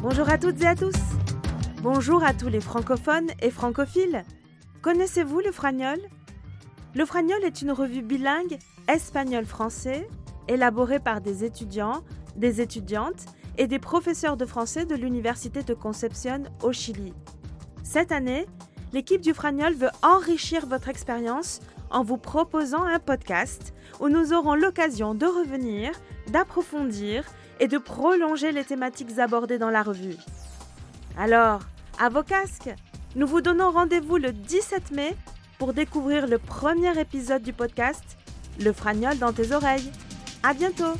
Bonjour à toutes et à tous. Bonjour à tous les francophones et francophiles. Connaissez-vous le Fragnol? Le Fragnol est une revue bilingue espagnol-français élaborée par des étudiants, des étudiantes et des professeurs de français de l'Université de Concepción au Chili. Cette année, l'équipe du Fragnol veut enrichir votre expérience en vous proposant un podcast où nous aurons l'occasion de revenir, d'approfondir et de prolonger les thématiques abordées dans la revue. Alors, à vos casques, nous vous donnons rendez-vous le 17 mai pour découvrir le premier épisode du podcast Le Fragnol dans tes oreilles. À bientôt!